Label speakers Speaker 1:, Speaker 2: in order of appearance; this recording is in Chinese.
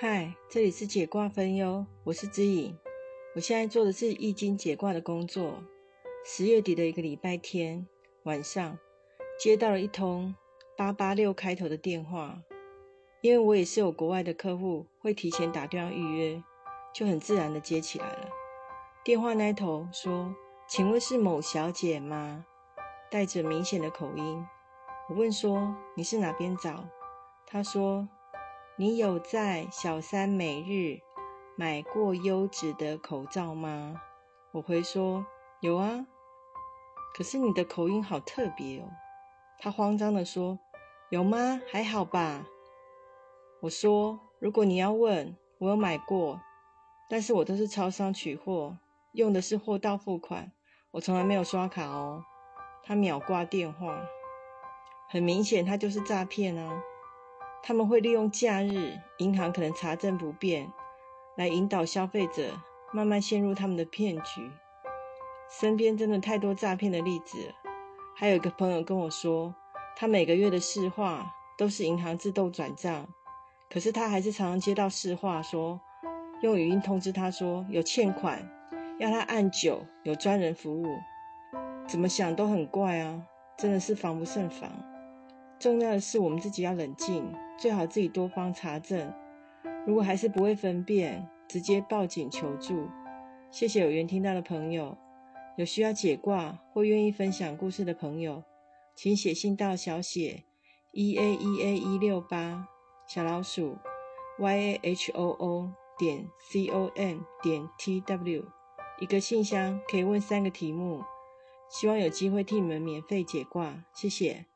Speaker 1: 嗨，这里是解卦分忧，我是知影。我现在做的是易经解卦的工作。十月底的一个礼拜天晚上，接到了一通八八六开头的电话。因为我也是有国外的客户，会提前打电话预约，就很自然的接起来了。电话那头说：“请问是某小姐吗？”带着明显的口音。我问说：“你是哪边找？”他说。你有在小三每日买过优质的口罩吗？我回说有啊，可是你的口音好特别哦。他慌张的说：“有吗？还好吧。”我说：“如果你要问，我有买过，但是我都是超商取货，用的是货到付款，我从来没有刷卡哦。”他秒挂电话，很明显他就是诈骗啊。他们会利用假日，银行可能查证不便，来引导消费者慢慢陷入他们的骗局。身边真的太多诈骗的例子。还有一个朋友跟我说，他每个月的市话都是银行自动转账，可是他还是常常接到市话说，用语音通知他说有欠款，要他按九，有专人服务。怎么想都很怪啊，真的是防不胜防。重要的是我们自己要冷静。最好自己多方查证，如果还是不会分辨，直接报警求助。谢谢有缘听到的朋友，有需要解卦或愿意分享故事的朋友，请写信到小写 e a e a 一六八小老鼠 y a h o o 点 c o n 点 t w 一个信箱可以问三个题目，希望有机会替你们免费解卦，谢谢。